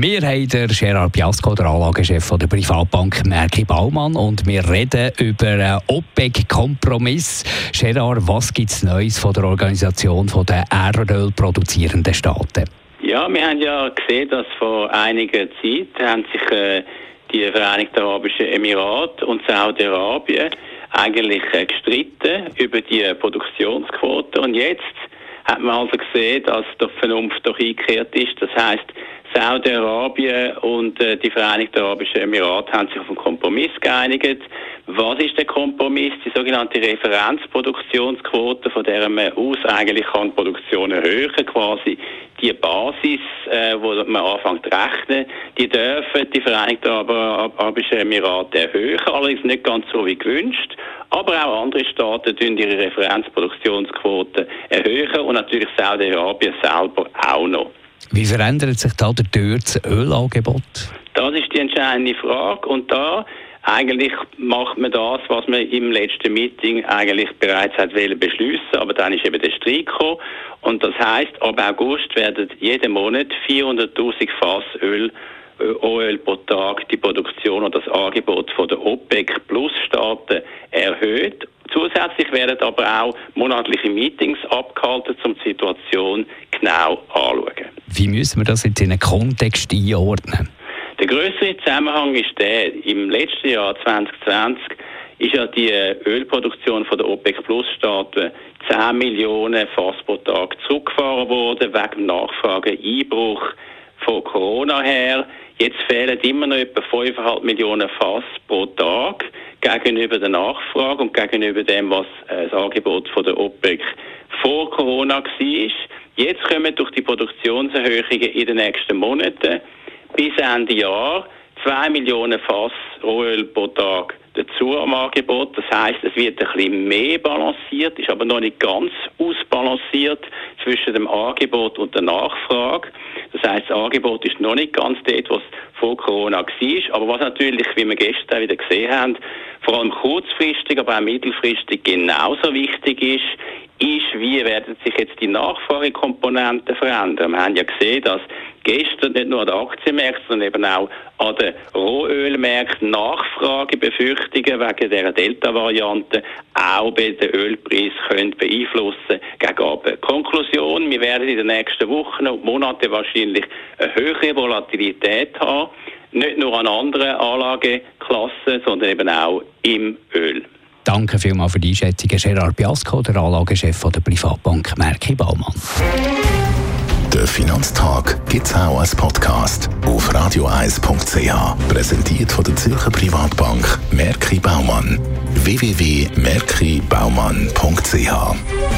wir haben den Gerard Piasco, der Anlagechef der Privatbank Merki Baumann, und wir reden über einen OPEC-Kompromiss. Gerard, was gibt es Neues von der Organisation der Erdöl produzierenden Staaten? Ja, wir haben ja gesehen, dass vor einiger Zeit haben sich äh, die Vereinigten Arabischen Emirate und Saudi-Arabien eigentlich äh, gestritten über die Produktionsquote und jetzt hat man also gesehen, dass die Vernunft doch eingekehrt ist. Das heißt, Saudi-Arabien und äh, die Vereinigten Arabischen Emirate haben sich auf einen Kompromiss geeinigt. Was ist der Kompromiss? Die sogenannte Referenzproduktionsquote, von der man aus eigentlich kann Produktion erhöhen, quasi die Basis, äh, wo man anfängt zu rechnen, die dürfen die Vereinigten Arabischen Emirate erhöhen, allerdings nicht ganz so wie gewünscht. Aber auch andere Staaten tun ihre Referenzproduktionsquote erhöhen und natürlich Saudi-Arabien selber auch noch. Wie verändert sich da der das Ölangebot? Das ist die entscheidende Frage und da eigentlich macht man das, was man im letzten Meeting eigentlich bereits hat beschließen, aber dann ist eben der Streik gekommen und das heißt, ab August werden jeden Monat 400.000 Fass Öl Öl pro Tag die Produktion und das Angebot von der OPEC Plus Staaten erhöht. Zusätzlich werden aber auch monatliche Meetings abgehalten, um die Situation genau anzuschauen. Wie müssen wir das jetzt in einen Kontext einordnen? Der größere Zusammenhang ist der, im letzten Jahr 2020 ist ja die Ölproduktion von der OPEC Plus Staaten 10 Millionen Fass pro Tag zurückgefahren worden wegen Nachfrageeinbruch von Corona her. Jetzt fehlen immer noch etwa 5,5 Millionen Fass pro Tag gegenüber der Nachfrage und gegenüber dem, was äh, das Angebot von der OPEC vor Corona war. Jetzt kommen durch die Produktionserhöhungen in den nächsten Monaten bis Ende Jahr 2 Millionen Fass Rohöl pro Tag dazu am Angebot. Das heißt, es wird ein bisschen mehr balanciert, ist aber noch nicht ganz ausbalanciert zwischen dem Angebot und der Nachfrage. Das heißt, das Angebot ist noch nicht ganz dort, was vor Corona war. Aber was natürlich, wie wir gestern wieder gesehen haben, vor allem kurzfristig, aber auch mittelfristig genauso wichtig ist, ist, wie werden sich jetzt die Nachfragekomponenten verändern. Wir haben ja gesehen, dass gestern nicht nur an den Aktienmärkten, sondern eben auch an den Rohölmärkten Nachfragebefürchtungen wegen der Delta-Variante auch bei den Ölpreis können beeinflussen gegen Konklusion, wir werden in den nächsten Wochen und Monaten wahrscheinlich eine höhere Volatilität haben, nicht nur an anderen Anlageklassen, sondern eben auch im Öl. Danke vielmals für die Einschätzung, Gerard Biasco, der Anlagechef der Privatbank Merki Baumann. Der Finanztag gibt es auch als Podcast auf radioeis.ch. Präsentiert von der Zürcher Privatbank Merki Baumann. www.merkibaumann.ch